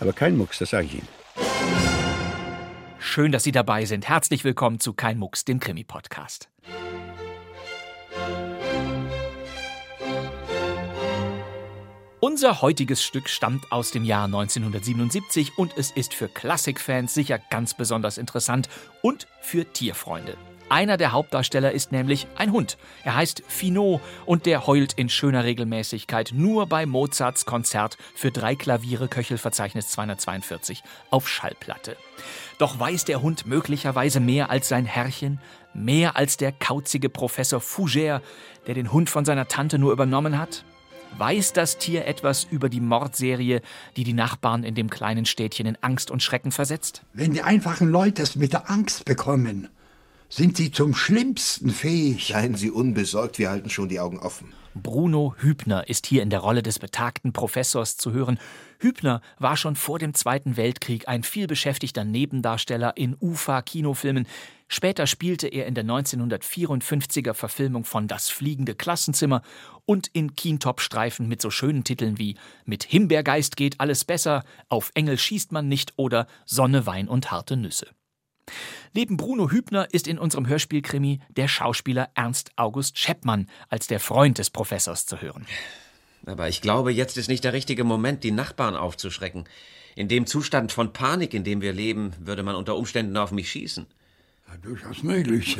Aber kein Mucks, das sage ich Ihnen. Schön, dass Sie dabei sind. Herzlich willkommen zu Kein Mucks, dem Krimi-Podcast. Unser heutiges Stück stammt aus dem Jahr 1977 und es ist für Klassikfans sicher ganz besonders interessant und für Tierfreunde. Einer der Hauptdarsteller ist nämlich ein Hund. Er heißt Finot und der heult in schöner Regelmäßigkeit nur bei Mozarts Konzert für drei Klaviere Köchelverzeichnis 242 auf Schallplatte. Doch weiß der Hund möglicherweise mehr als sein Herrchen, mehr als der kauzige Professor Fougère, der den Hund von seiner Tante nur übernommen hat? Weiß das Tier etwas über die Mordserie, die die Nachbarn in dem kleinen Städtchen in Angst und Schrecken versetzt? Wenn die einfachen Leute es mit der Angst bekommen, sind sie zum Schlimmsten fähig. Seien Sie unbesorgt, wir halten schon die Augen offen. Bruno Hübner ist hier in der Rolle des betagten Professors zu hören. Hübner war schon vor dem Zweiten Weltkrieg ein vielbeschäftigter Nebendarsteller in UFA-Kinofilmen. Später spielte er in der 1954er Verfilmung von Das fliegende Klassenzimmer und in Kintop-Streifen mit so schönen Titeln wie Mit Himbeergeist geht alles besser, Auf Engel schießt man nicht oder Sonne, Wein und harte Nüsse. Neben Bruno Hübner ist in unserem Hörspielkrimi der Schauspieler Ernst August Scheppmann als der Freund des Professors zu hören. Aber ich glaube, jetzt ist nicht der richtige Moment, die Nachbarn aufzuschrecken. In dem Zustand von Panik, in dem wir leben, würde man unter Umständen auf mich schießen. Ja, durchaus möglich.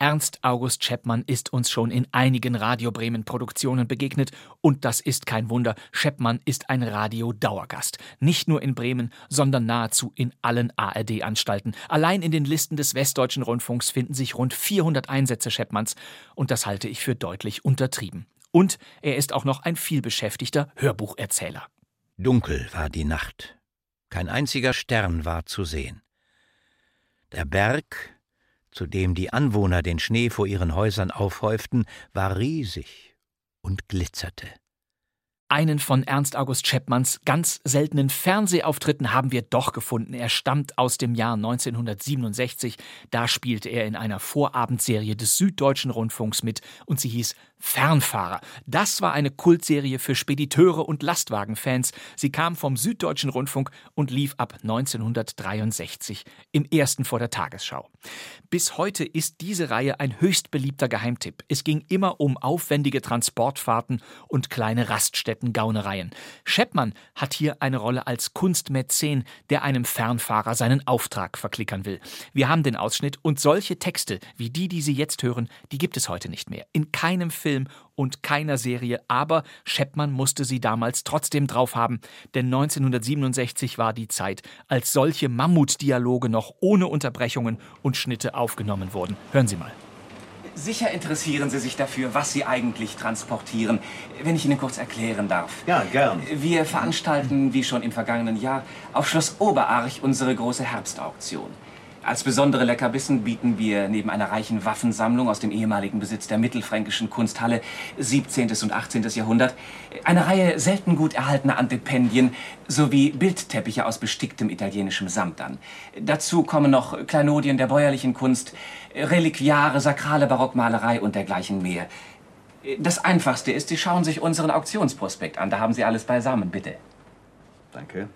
Ernst August Scheppmann ist uns schon in einigen Radio Bremen Produktionen begegnet und das ist kein Wunder. Scheppmann ist ein Radio-Dauergast. Nicht nur in Bremen, sondern nahezu in allen ARD-Anstalten. Allein in den Listen des Westdeutschen Rundfunks finden sich rund 400 Einsätze Scheppmanns und das halte ich für deutlich untertrieben. Und er ist auch noch ein vielbeschäftigter Hörbucherzähler. Dunkel war die Nacht. Kein einziger Stern war zu sehen. Der Berg, zu dem die Anwohner den Schnee vor ihren Häusern aufhäuften, war riesig und glitzerte. Einen von Ernst August Scheppmanns ganz seltenen Fernsehauftritten haben wir doch gefunden. Er stammt aus dem Jahr 1967. Da spielte er in einer Vorabendserie des Süddeutschen Rundfunks mit und sie hieß Fernfahrer. Das war eine Kultserie für Spediteure und Lastwagenfans. Sie kam vom Süddeutschen Rundfunk und lief ab 1963 im ersten vor der Tagesschau. Bis heute ist diese Reihe ein höchst beliebter Geheimtipp. Es ging immer um aufwendige Transportfahrten und kleine Raststätten-Gaunereien. Scheppmann hat hier eine Rolle als Kunstmäzen, der einem Fernfahrer seinen Auftrag verklickern will. Wir haben den Ausschnitt und solche Texte wie die, die Sie jetzt hören, die gibt es heute nicht mehr. In keinem Film Film und keiner Serie, aber Scheppmann musste sie damals trotzdem drauf haben, denn 1967 war die Zeit, als solche Mammutdialoge noch ohne Unterbrechungen und Schnitte aufgenommen wurden. Hören Sie mal. Sicher interessieren Sie sich dafür, was Sie eigentlich transportieren, wenn ich Ihnen kurz erklären darf. Ja, gern. Wir veranstalten, wie schon im vergangenen Jahr, auf Schloss Oberarch unsere große Herbstauktion. Als besondere Leckerbissen bieten wir neben einer reichen Waffensammlung aus dem ehemaligen Besitz der mittelfränkischen Kunsthalle 17. und 18. Jahrhundert eine Reihe selten gut erhaltener Antipendien sowie Bildteppiche aus besticktem italienischem Samt an. Dazu kommen noch Kleinodien der bäuerlichen Kunst, Reliquiare, sakrale Barockmalerei und dergleichen mehr. Das Einfachste ist, Sie schauen sich unseren Auktionsprospekt an. Da haben Sie alles beisammen, bitte. Danke.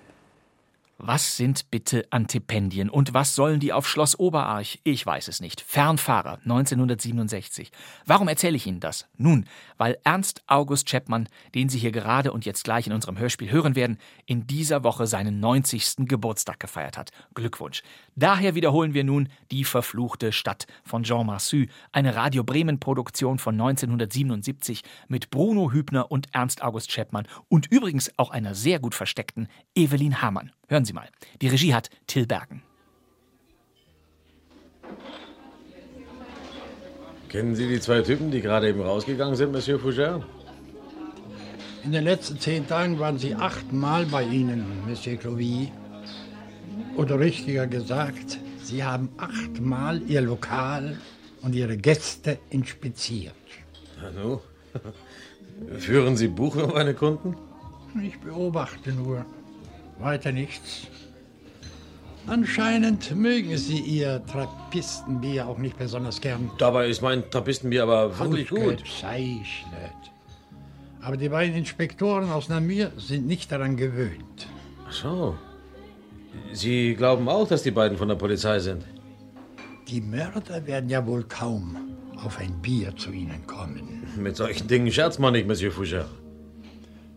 Was sind bitte Antipendien und was sollen die auf Schloss Oberarch? Ich weiß es nicht. Fernfahrer 1967. Warum erzähle ich Ihnen das? Nun, weil Ernst August Chapman, den Sie hier gerade und jetzt gleich in unserem Hörspiel hören werden, in dieser Woche seinen 90. Geburtstag gefeiert hat. Glückwunsch. Daher wiederholen wir nun Die verfluchte Stadt von Jean Marsu, eine Radio Bremen Produktion von 1977 mit Bruno Hübner und Ernst August Chapman und übrigens auch einer sehr gut versteckten Evelyn Hamann. Hören Sie mal. Die Regie hat Till Bergen. Kennen Sie die zwei Typen, die gerade eben rausgegangen sind, Monsieur Fougère? In den letzten zehn Tagen waren Sie achtmal bei Ihnen, Monsieur Clovy. Oder richtiger gesagt, Sie haben achtmal Ihr Lokal und Ihre Gäste inspiziert. Hallo? Führen Sie Buch über meine Kunden? Ich beobachte nur. Weiter nichts. Anscheinend mögen Sie Ihr Trappistenbier auch nicht besonders gern. Dabei ist mein Trappistenbier aber wirklich gut. Gezeichnet. Aber die beiden Inspektoren aus Namur sind nicht daran gewöhnt. Ach so. Sie glauben auch, dass die beiden von der Polizei sind? Die Mörder werden ja wohl kaum auf ein Bier zu Ihnen kommen. Mit solchen Dingen scherzt man nicht, Monsieur Foucher.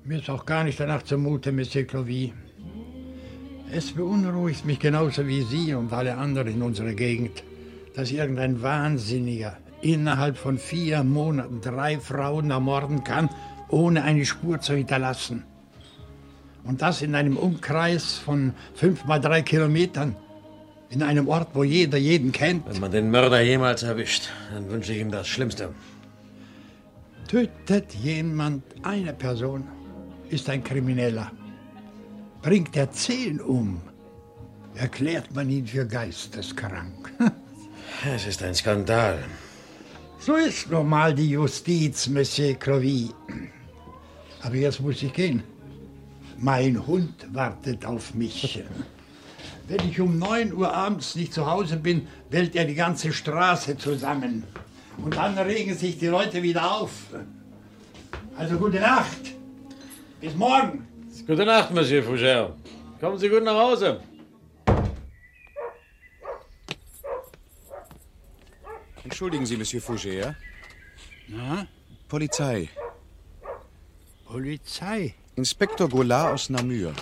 Mir ist auch gar nicht danach zumute, Monsieur Clovy. Es beunruhigt mich genauso wie Sie und alle anderen in unserer Gegend, dass irgendein Wahnsinniger innerhalb von vier Monaten drei Frauen ermorden kann, ohne eine Spur zu hinterlassen. Und das in einem Umkreis von fünf mal drei Kilometern. In einem Ort, wo jeder jeden kennt. Wenn man den Mörder jemals erwischt, dann wünsche ich ihm das Schlimmste. Tötet jemand eine Person, ist ein Krimineller. Bringt er zehn um, erklärt man ihn für geisteskrank. Es ist ein Skandal. So ist nun mal die Justiz, Monsieur Clovy. Aber jetzt muss ich gehen. Mein Hund wartet auf mich. Wenn ich um 9 Uhr abends nicht zu Hause bin, bellt er die ganze Straße zusammen. Und dann regen sich die Leute wieder auf. Also gute Nacht. Bis morgen. Gute Nacht, Monsieur Foucher. Kommen Sie gut nach Hause. Entschuldigen Sie, Monsieur Fouger. Na? Polizei. Polizei? Inspektor Goulart aus Namur.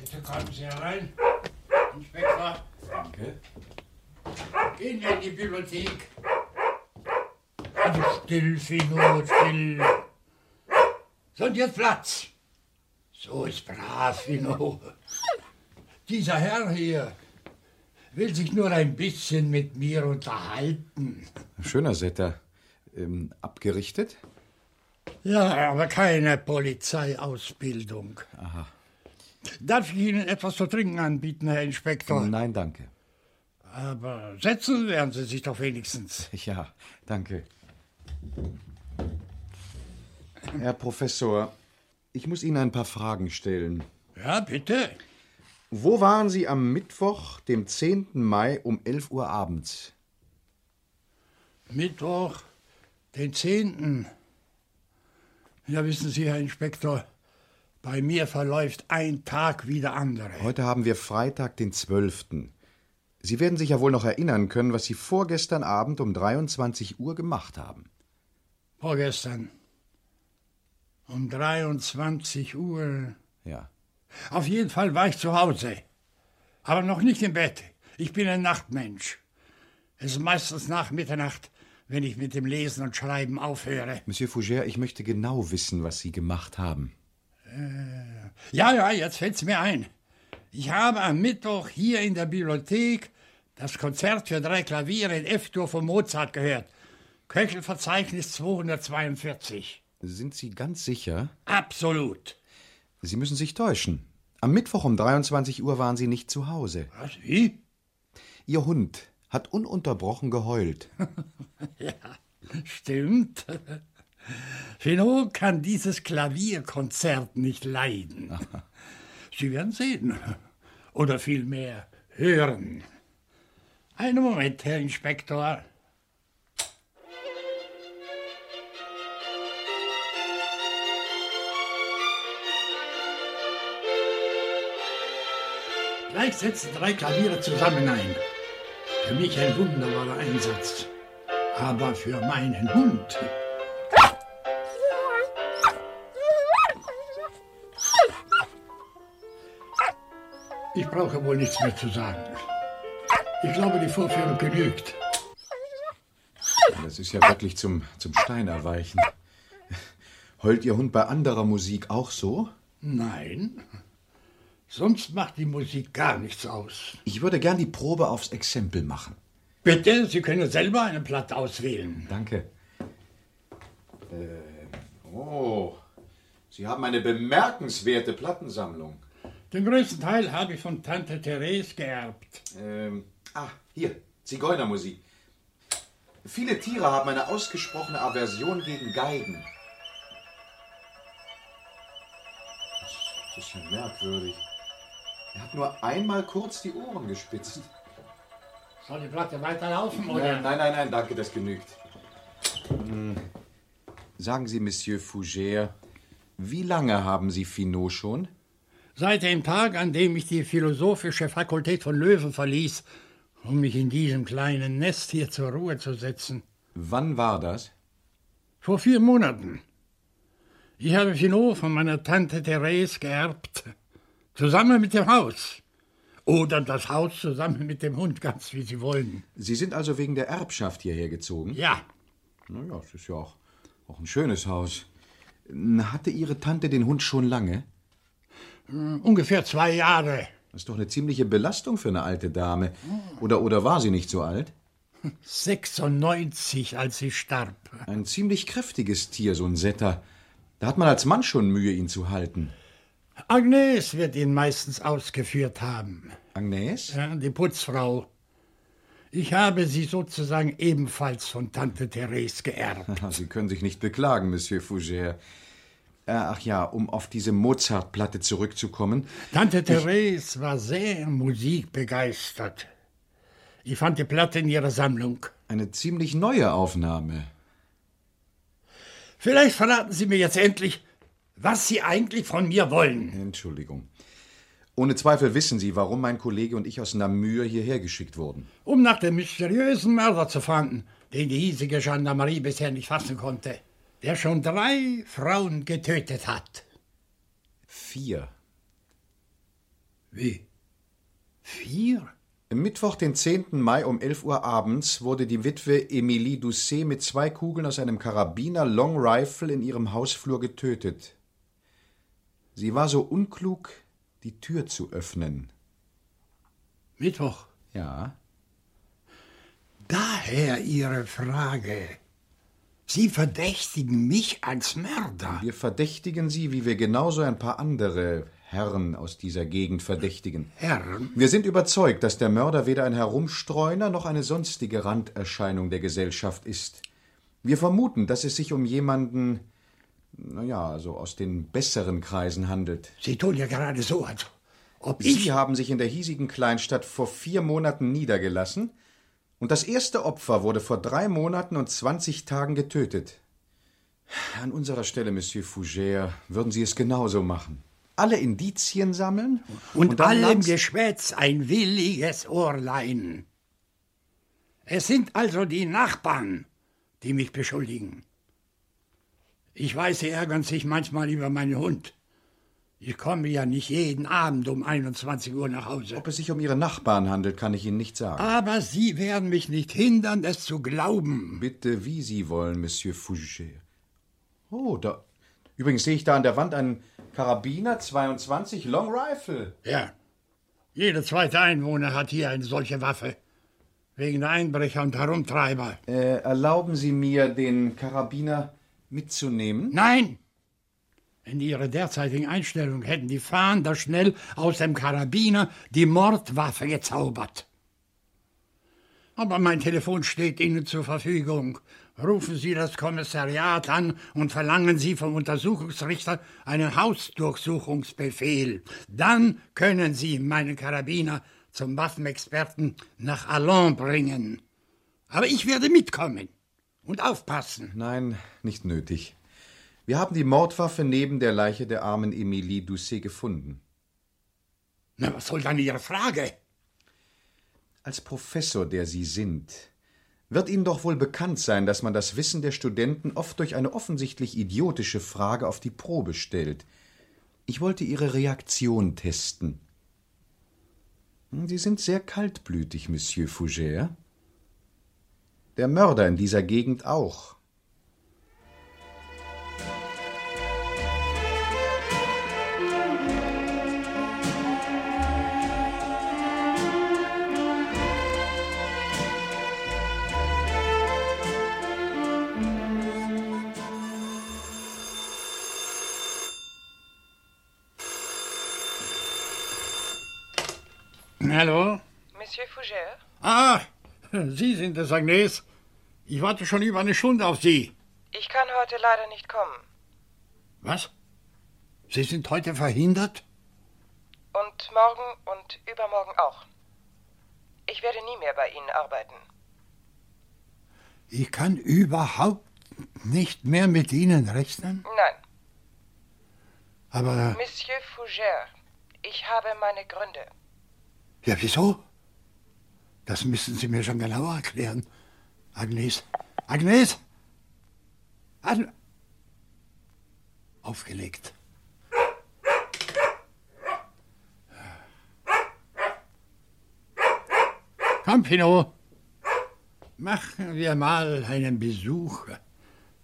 Bitte kommen Sie herein. Inspektor. Danke. Gehen wir in die Bibliothek. Also still, Finot, still. So, und jetzt Platz. So ist brav, Finot. Dieser Herr hier will sich nur ein bisschen mit mir unterhalten. Schöner Setter. Ähm, abgerichtet? Ja, aber keine Polizeiausbildung. Aha. Darf ich Ihnen etwas zu trinken anbieten, Herr Inspektor? Nein, danke. Aber setzen werden Sie sich doch wenigstens. Ja, danke. Herr Professor, ich muss Ihnen ein paar Fragen stellen. Ja, bitte. Wo waren Sie am Mittwoch, dem 10. Mai um 11 Uhr abends? Mittwoch, den 10. Ja, wissen Sie, Herr Inspektor, bei mir verläuft ein Tag wie der andere. Heute haben wir Freitag, den 12. Sie werden sich ja wohl noch erinnern können, was Sie vorgestern Abend um 23 Uhr gemacht haben. Vorgestern. Um 23 Uhr. Ja. Auf jeden Fall war ich zu Hause. Aber noch nicht im Bett. Ich bin ein Nachtmensch. Es ist meistens nach Mitternacht, wenn ich mit dem Lesen und Schreiben aufhöre. Monsieur Fougère, ich möchte genau wissen, was Sie gemacht haben. Äh, ja, ja, jetzt fällt's mir ein. Ich habe am Mittwoch hier in der Bibliothek das Konzert für drei Klaviere in F-Dur von Mozart gehört. Köchelverzeichnis 242. Sind Sie ganz sicher? Absolut. Sie müssen sich täuschen. Am Mittwoch um 23 Uhr waren Sie nicht zu Hause. Was, wie? Ihr Hund hat ununterbrochen geheult. ja, stimmt. Finot kann dieses Klavierkonzert nicht leiden. Sie werden sehen. Oder vielmehr hören. Einen Moment, Herr Inspektor. Gleich setzen drei Klaviere zusammen ein. Für mich ein wunderbarer Einsatz. Aber für meinen Hund. Ich brauche wohl nichts mehr zu sagen. Ich glaube, die Vorführung genügt. Das ist ja wirklich zum, zum Stein erweichen. Heult Ihr Hund bei anderer Musik auch so? Nein. Sonst macht die Musik gar nichts aus. Ich würde gern die Probe aufs Exempel machen. Bitte, Sie können selber eine Platte auswählen. Danke. Äh, oh, Sie haben eine bemerkenswerte Plattensammlung. Den größten Teil habe ich von Tante Therese geerbt. Ähm, ah, hier, Zigeunermusik. Viele Tiere haben eine ausgesprochene Aversion gegen Geigen. Das, das ist ja merkwürdig. Er hat nur einmal kurz die Ohren gespitzt. Soll die Platte weiterlaufen, oder? Nein, nein, nein, nein, danke, das genügt. Hm. Sagen Sie, Monsieur Fougère, wie lange haben Sie Finot schon? Seit dem Tag, an dem ich die philosophische Fakultät von Löwen verließ, um mich in diesem kleinen Nest hier zur Ruhe zu setzen. Wann war das? Vor vier Monaten. Ich habe Finot von meiner Tante Therese geerbt. Zusammen mit dem Haus. Oder das Haus zusammen mit dem Hund, ganz wie Sie wollen. Sie sind also wegen der Erbschaft hierher gezogen? Ja. Na ja, es ist ja auch, auch ein schönes Haus. Hatte Ihre Tante den Hund schon lange? Hm, ungefähr zwei Jahre. Das ist doch eine ziemliche Belastung für eine alte Dame. Oder, oder war sie nicht so alt? 96, als sie starb. Ein ziemlich kräftiges Tier, so ein Setter. Da hat man als Mann schon Mühe, ihn zu halten. Agnes wird ihn meistens ausgeführt haben. Agnes? Ja, die Putzfrau. Ich habe sie sozusagen ebenfalls von Tante Therese geerbt. Sie können sich nicht beklagen, Monsieur Fougère. Ach ja, um auf diese Mozart-Platte zurückzukommen. Tante Therese war sehr musikbegeistert. Ich fand die Platte in ihrer Sammlung. Eine ziemlich neue Aufnahme. Vielleicht verraten Sie mir jetzt endlich, was Sie eigentlich von mir wollen. Entschuldigung. Ohne Zweifel wissen Sie, warum mein Kollege und ich aus Namur hierher geschickt wurden. Um nach dem mysteriösen Mörder zu fahnden, den die hiesige Gendarmerie bisher nicht fassen konnte, der schon drei Frauen getötet hat. Vier. Wie? Vier? Am Mittwoch, den 10. Mai um 11 Uhr abends, wurde die Witwe Emilie Doucet mit zwei Kugeln aus einem Karabiner Long Rifle in ihrem Hausflur getötet. Sie war so unklug, die Tür zu öffnen. Mittwoch? Ja. Daher Ihre Frage. Sie verdächtigen mich als Mörder. Wir verdächtigen Sie, wie wir genauso ein paar andere Herren aus dieser Gegend verdächtigen. Herren? Wir sind überzeugt, dass der Mörder weder ein Herumstreuner noch eine sonstige Randerscheinung der Gesellschaft ist. Wir vermuten, dass es sich um jemanden, naja, also aus den besseren Kreisen handelt. Sie tun ja gerade so, als ob Sie ich... haben sich in der hiesigen Kleinstadt vor vier Monaten niedergelassen und das erste Opfer wurde vor drei Monaten und zwanzig Tagen getötet. An unserer Stelle, Monsieur Fougère, würden Sie es genauso machen. Alle Indizien sammeln Und, dann allem Geschwätz ein williges Ohrlein. Es sind also die Nachbarn, die mich beschuldigen. Ich weiß, sie ärgern sich manchmal über meinen Hund. Ich komme ja nicht jeden Abend um 21 Uhr nach Hause. Ob es sich um Ihre Nachbarn handelt, kann ich Ihnen nicht sagen. Aber Sie werden mich nicht hindern, es zu glauben. Bitte, wie Sie wollen, Monsieur Fougère. Oh, da. Übrigens sehe ich da an der Wand einen Karabiner 22 Long Rifle. Ja. Jeder zweite Einwohner hat hier eine solche Waffe. Wegen der Einbrecher und Herumtreiber. Äh, erlauben Sie mir, den Karabiner mitzunehmen? Nein! In ihrer derzeitigen Einstellung hätten die Fahnder schnell aus dem Karabiner die Mordwaffe gezaubert. Aber mein Telefon steht Ihnen zur Verfügung. Rufen Sie das Kommissariat an und verlangen Sie vom Untersuchungsrichter einen Hausdurchsuchungsbefehl. Dann können Sie meinen Karabiner zum Waffenexperten nach Allons bringen. Aber ich werde mitkommen und aufpassen. Nein, nicht nötig. Wir haben die Mordwaffe neben der Leiche der armen Emilie Doucet gefunden. Na, was soll dann Ihre Frage? Als Professor, der Sie sind, wird Ihnen doch wohl bekannt sein, dass man das Wissen der Studenten oft durch eine offensichtlich idiotische Frage auf die Probe stellt. Ich wollte Ihre Reaktion testen. Sie sind sehr kaltblütig, Monsieur Fougère der Mörder in dieser Gegend auch. Hallo? Monsieur Fougère? Ah, Sie sind es, Agnes. Ich warte schon über eine Stunde auf Sie. Ich kann heute leider nicht kommen. Was? Sie sind heute verhindert? Und morgen und übermorgen auch. Ich werde nie mehr bei Ihnen arbeiten. Ich kann überhaupt nicht mehr mit Ihnen rechnen? Nein. Aber. Monsieur Fougère, ich habe meine Gründe. Ja, wieso? Das müssen Sie mir schon genauer erklären. Agnes. Agnes! An Aufgelegt. Komm, Pinot. Machen wir mal einen Besuch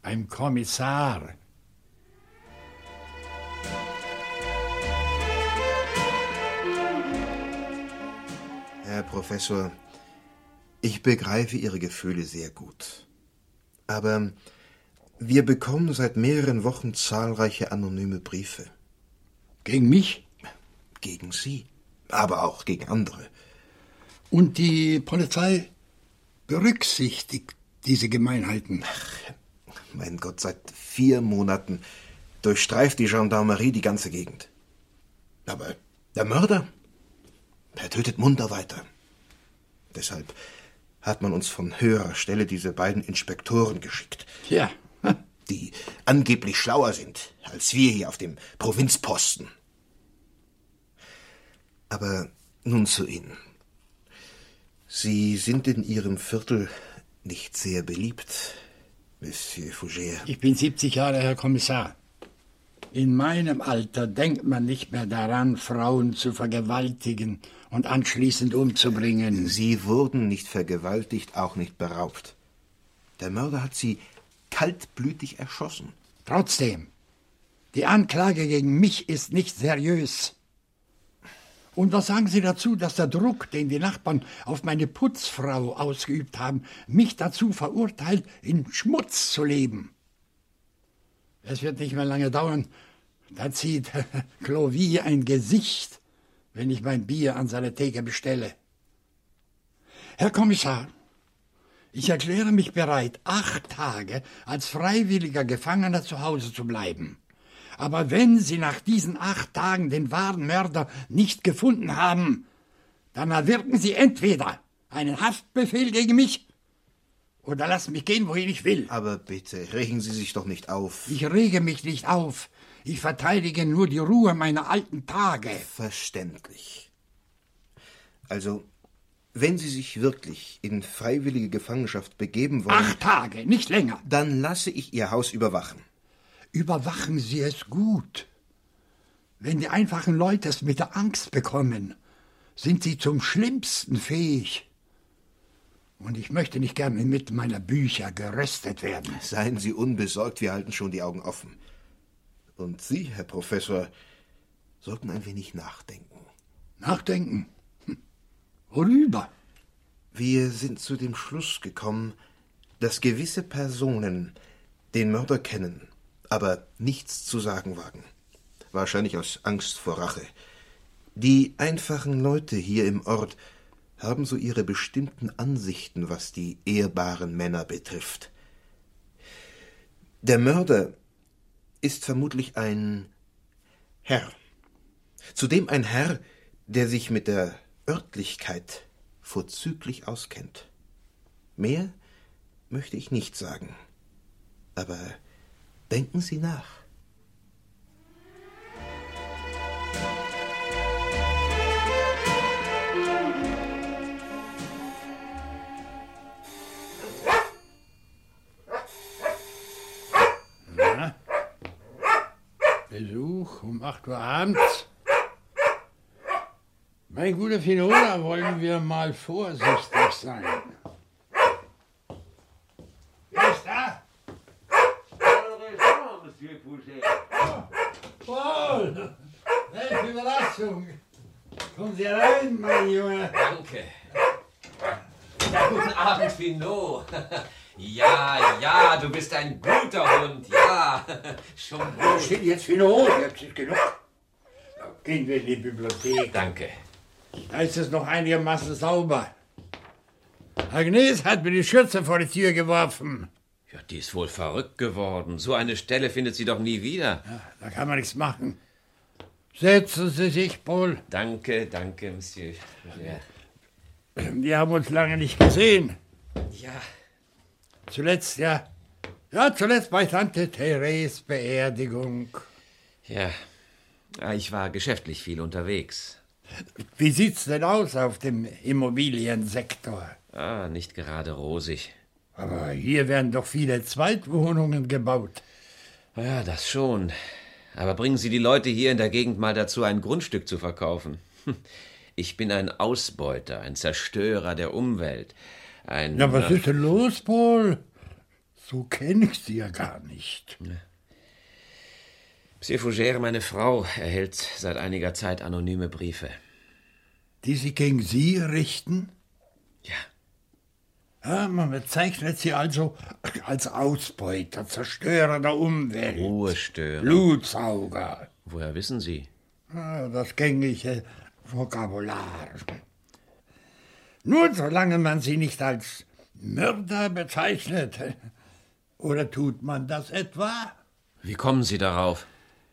beim Kommissar. Herr Professor, ich begreife Ihre Gefühle sehr gut. Aber wir bekommen seit mehreren Wochen zahlreiche anonyme Briefe. Gegen mich? Gegen Sie, aber auch gegen andere. Und die Polizei berücksichtigt diese Gemeinheiten. Ach, mein Gott, seit vier Monaten durchstreift die Gendarmerie die ganze Gegend. Aber der Mörder, er tötet munter weiter. Deshalb hat man uns von höherer Stelle diese beiden Inspektoren geschickt. Ja. Die angeblich schlauer sind als wir hier auf dem Provinzposten. Aber nun zu Ihnen. Sie sind in Ihrem Viertel nicht sehr beliebt, Monsieur Fougère. Ich bin 70 Jahre, Herr Kommissar. In meinem Alter denkt man nicht mehr daran, Frauen zu vergewaltigen und anschließend umzubringen. Sie wurden nicht vergewaltigt, auch nicht beraubt. Der Mörder hat Sie kaltblütig erschossen. Trotzdem, die Anklage gegen mich ist nicht seriös. Und was sagen Sie dazu, dass der Druck, den die Nachbarn auf meine Putzfrau ausgeübt haben, mich dazu verurteilt, in Schmutz zu leben? Es wird nicht mehr lange dauern, da zieht Clovy ein Gesicht, wenn ich mein Bier an seine Theke bestelle. Herr Kommissar, ich erkläre mich bereit, acht Tage als freiwilliger Gefangener zu Hause zu bleiben. Aber wenn Sie nach diesen acht Tagen den wahren Mörder nicht gefunden haben, dann erwirken Sie entweder einen Haftbefehl gegen mich oder lassen mich gehen, wohin ich will. Aber bitte, regen Sie sich doch nicht auf. Ich rege mich nicht auf. Ich verteidige nur die Ruhe meiner alten Tage. Verständlich. Also, wenn Sie sich wirklich in freiwillige Gefangenschaft begeben wollen. Acht Tage, nicht länger. Dann lasse ich Ihr Haus überwachen. Überwachen Sie es gut. Wenn die einfachen Leute es mit der Angst bekommen, sind sie zum Schlimmsten fähig. Und ich möchte nicht gern inmitten meiner Bücher geröstet werden. Seien Sie unbesorgt, wir halten schon die Augen offen. Und Sie, Herr Professor, sollten ein wenig nachdenken. Nachdenken? Hm. Worüber? Wir sind zu dem Schluss gekommen, dass gewisse Personen den Mörder kennen, aber nichts zu sagen wagen. Wahrscheinlich aus Angst vor Rache. Die einfachen Leute hier im Ort haben so ihre bestimmten Ansichten, was die ehrbaren Männer betrifft. Der Mörder ist vermutlich ein Herr. Zudem ein Herr, der sich mit der Örtlichkeit vorzüglich auskennt. Mehr möchte ich nicht sagen. Aber denken Sie nach. Besuch um 8 Uhr abends. Mein guter Finola, wollen wir mal vorsichtig sein. Wer ist da? Paul! Welche Überraschung! Kommen Sie rein, mein Junge. Danke. Ja, guten Abend, Pinot. Ja, ja, du bist ein guter Hund. Ja, schon gut. Steht jetzt Pinot, jetzt ist genug. Gehen wir in die Bibliothek. Danke. Da ist es noch einigermaßen sauber. Agnes hat mir die Schürze vor die Tür geworfen. Ja, die ist wohl verrückt geworden. So eine Stelle findet sie doch nie wieder. Ja, da kann man nichts machen. Setzen Sie sich, Paul. Danke, danke, Monsieur. Ja. Wir haben uns lange nicht gesehen. Ja. Zuletzt, ja. Ja, zuletzt bei Tante Therese Beerdigung. Ja. Ich war geschäftlich viel unterwegs. Wie sieht's denn aus auf dem Immobiliensektor? Ah, nicht gerade rosig. Aber hier werden doch viele Zweitwohnungen gebaut. Ja, das schon. Aber bringen Sie die Leute hier in der Gegend mal dazu, ein Grundstück zu verkaufen. Ich bin ein Ausbeuter, ein Zerstörer der Umwelt. Ein. Na, was ist denn los, Paul? So kenne ich Sie ja gar nicht. Monsieur Fougère, meine Frau, erhält seit einiger Zeit anonyme Briefe. Die Sie gegen Sie richten? Ja. Ja, man bezeichnet Sie also als Ausbeuter, Zerstörer der Umwelt. Ruhestörer. Blutsauger. Woher wissen Sie? Ja, das gängige Vokabular. Nur solange man Sie nicht als Mörder bezeichnet. Oder tut man das etwa? Wie kommen Sie darauf?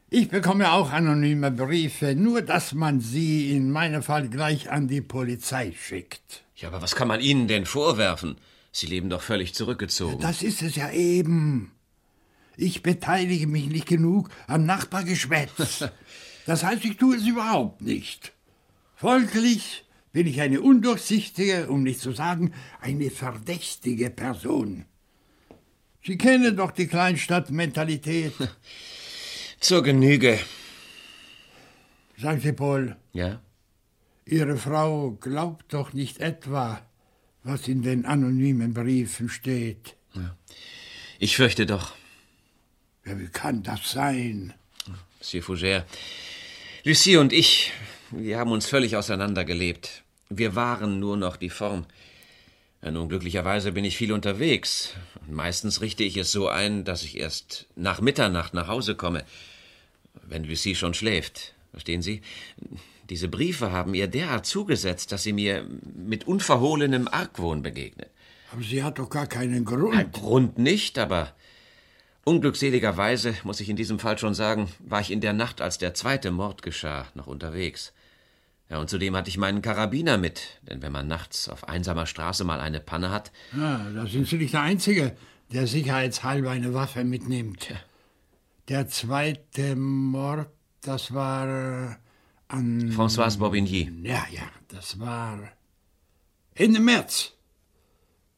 Ich bekomme auch anonyme Briefe, nur dass man sie in meinem Fall gleich an die Polizei schickt. Ja, aber was kann man Ihnen denn vorwerfen? Sie leben doch völlig zurückgezogen. Das ist es ja eben. Ich beteilige mich nicht genug am Nachbargeschwätz. Das heißt, ich tue es überhaupt nicht. Folglich bin ich eine undurchsichtige, um nicht zu sagen, eine verdächtige Person. Sie kennen doch die Kleinstadtmentalität. Zur Genüge. Sagen Sie, Paul. Ja? Ihre Frau glaubt doch nicht etwa, was in den anonymen Briefen steht. Ja. Ich fürchte doch. Ja, wie kann das sein? Monsieur Fougère, Lucie und ich, wir haben uns völlig auseinandergelebt. Wir waren nur noch die Form. Nun, glücklicherweise bin ich viel unterwegs. Meistens richte ich es so ein, dass ich erst nach Mitternacht nach Hause komme, wenn Lucie schon schläft. Verstehen Sie? Diese Briefe haben ihr derart zugesetzt, dass sie mir mit unverhohlenem Argwohn begegnet. Aber sie hat doch gar keinen Grund. Ein Grund nicht, aber unglückseligerweise, muss ich in diesem Fall schon sagen, war ich in der Nacht, als der zweite Mord geschah, noch unterwegs. Ja, und zudem hatte ich meinen Karabiner mit, denn wenn man nachts auf einsamer Straße mal eine Panne hat. Ja, da sind Sie nicht der Einzige, der sicherheitshalber eine Waffe mitnimmt. Ja. Der zweite Mord, das war äh, an. Françoise Bobigny. Ja, ja, das war Ende März,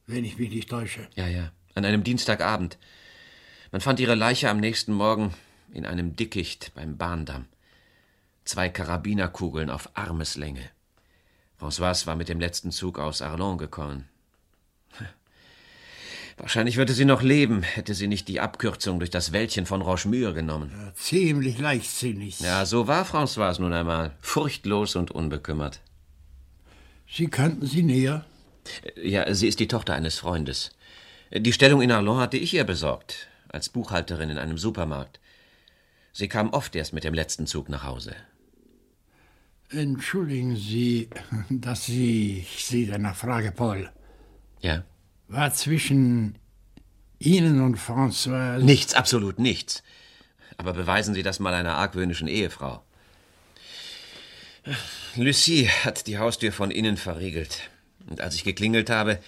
wenn ich mich nicht täusche. Ja, ja, an einem Dienstagabend. Man fand ihre Leiche am nächsten Morgen in einem Dickicht beim Bahndamm. Zwei Karabinerkugeln auf Armeslänge. Françoise war mit dem letzten Zug aus Arlon gekommen. Wahrscheinlich würde sie noch leben, hätte sie nicht die Abkürzung durch das Wäldchen von Rochemure genommen. Ja, ziemlich leichtsinnig. Ja, so war Françoise nun einmal. Furchtlos und unbekümmert. Sie kannten sie näher? Ja, sie ist die Tochter eines Freundes. Die Stellung in Arlon hatte ich ihr besorgt, als Buchhalterin in einem Supermarkt. Sie kam oft erst mit dem letzten Zug nach Hause. Entschuldigen Sie, dass ich Sie danach frage, Paul. Ja? War zwischen Ihnen und François. Nichts, absolut nichts. Aber beweisen Sie das mal einer argwöhnischen Ehefrau. Lucie hat die Haustür von innen verriegelt. Und als ich geklingelt habe,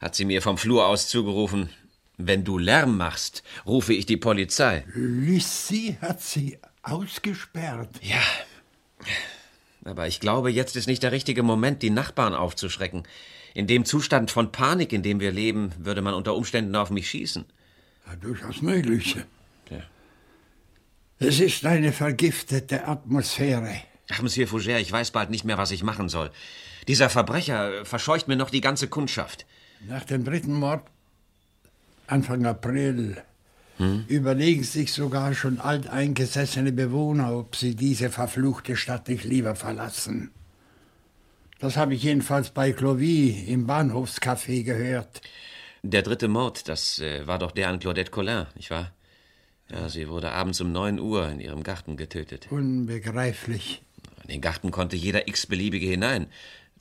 hat sie mir vom Flur aus zugerufen: Wenn du Lärm machst, rufe ich die Polizei. Lucie hat Sie ausgesperrt. Ja. Aber ich glaube, jetzt ist nicht der richtige Moment, die Nachbarn aufzuschrecken. In dem Zustand von Panik, in dem wir leben, würde man unter Umständen auf mich schießen. Ja, durchaus möglich. Ja. Es ist eine vergiftete Atmosphäre. Ach, Monsieur Fougère, ich weiß bald nicht mehr, was ich machen soll. Dieser Verbrecher verscheucht mir noch die ganze Kundschaft. Nach dem dritten Mord, Anfang April, hm? überlegen sich sogar schon alteingesessene Bewohner, ob sie diese verfluchte Stadt nicht lieber verlassen. Das habe ich jedenfalls bei Clovy im Bahnhofscafé gehört. Der dritte Mord, das äh, war doch der an Claudette Collin, nicht wahr? Ja, sie wurde abends um neun Uhr in ihrem Garten getötet. Unbegreiflich. In den Garten konnte jeder x-beliebige hinein,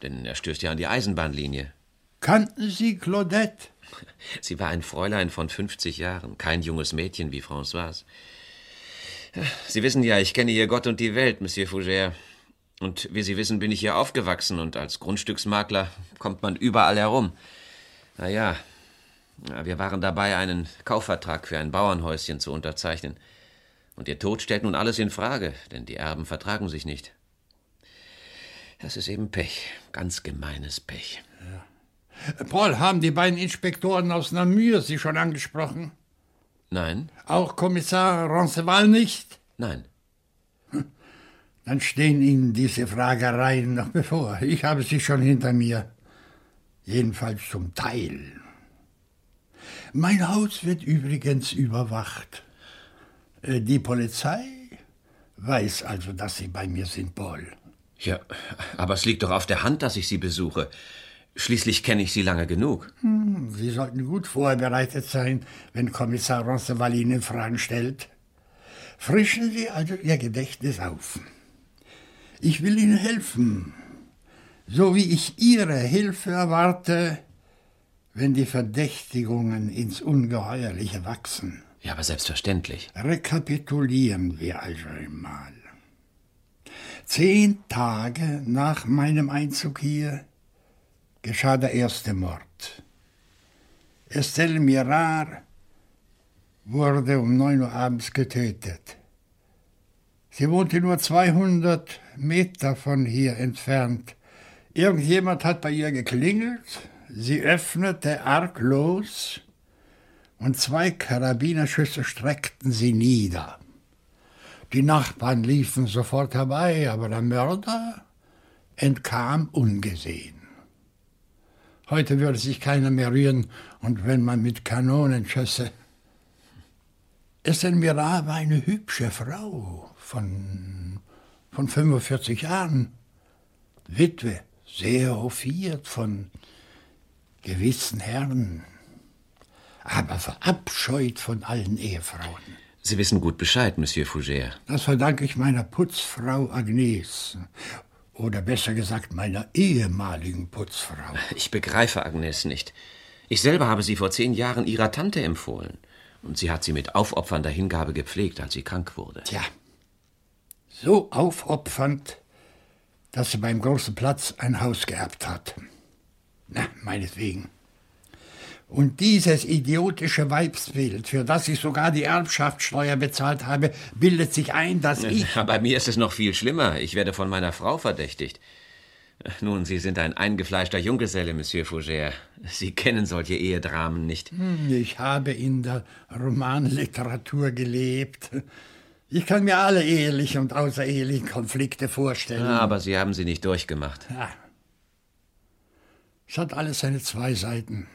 denn er stößt ja an die Eisenbahnlinie. Kannten Sie Claudette? Sie war ein Fräulein von 50 Jahren, kein junges Mädchen wie Françoise. Sie wissen ja, ich kenne hier Gott und die Welt, Monsieur Fougère. Und wie Sie wissen, bin ich hier aufgewachsen und als Grundstücksmakler kommt man überall herum. Na ja, wir waren dabei, einen Kaufvertrag für ein Bauernhäuschen zu unterzeichnen. Und Ihr Tod stellt nun alles in Frage, denn die Erben vertragen sich nicht. Das ist eben Pech, ganz gemeines Pech. Paul, haben die beiden Inspektoren aus Namur Sie schon angesprochen? Nein? Auch Kommissar Ronceval nicht? Nein. Dann stehen Ihnen diese Fragereien noch bevor. Ich habe sie schon hinter mir. Jedenfalls zum Teil. Mein Haus wird übrigens überwacht. Äh, Die Polizei weiß also, dass Sie bei mir sind, Paul. Ja, aber es liegt doch auf der Hand, dass ich Sie besuche. Schließlich kenne ich Sie lange genug. Hm, Sie sollten gut vorbereitet sein, wenn Kommissar Ronceval Ihnen Fragen stellt. Frischen Sie also Ihr Gedächtnis auf. Ich will Ihnen helfen, so wie ich Ihre Hilfe erwarte, wenn die Verdächtigungen ins Ungeheuerliche wachsen. Ja, aber selbstverständlich. Rekapitulieren wir also einmal. Zehn Tage nach meinem Einzug hier geschah der erste Mord. Estelle Mirard wurde um neun Uhr abends getötet. Sie wohnte nur 200 Meter von hier entfernt. Irgendjemand hat bei ihr geklingelt, sie öffnete arglos und zwei Karabinerschüsse streckten sie nieder. Die Nachbarn liefen sofort herbei, aber der Mörder entkam ungesehen. Heute würde sich keiner mehr rühren, und wenn man mit Kanonen schösse. Estelle Mirard war eine hübsche Frau von, von 45 Jahren, Witwe, sehr hofiert von gewissen Herren, aber verabscheut von allen Ehefrauen. Sie wissen gut Bescheid, Monsieur Fougère. Das verdanke ich meiner Putzfrau Agnes. Oder besser gesagt, meiner ehemaligen Putzfrau. Ich begreife Agnes nicht. Ich selber habe sie vor zehn Jahren ihrer Tante empfohlen. Und sie hat sie mit aufopfernder Hingabe gepflegt, als sie krank wurde. Tja, so aufopfernd, dass sie beim großen Platz ein Haus geerbt hat. Na, meinetwegen. Und dieses idiotische Weibsbild, für das ich sogar die Erbschaftssteuer bezahlt habe, bildet sich ein, dass ich. Bei mir ist es noch viel schlimmer. Ich werde von meiner Frau verdächtigt. Nun, Sie sind ein eingefleischter Junggeselle, Monsieur Fougère. Sie kennen solche Ehedramen nicht. Hm, Ich habe in der Romanliteratur gelebt. Ich kann mir alle ehelichen und außerehelichen Konflikte vorstellen. Ah, Aber Sie haben sie nicht durchgemacht. Ja. Es hat alles seine zwei Seiten.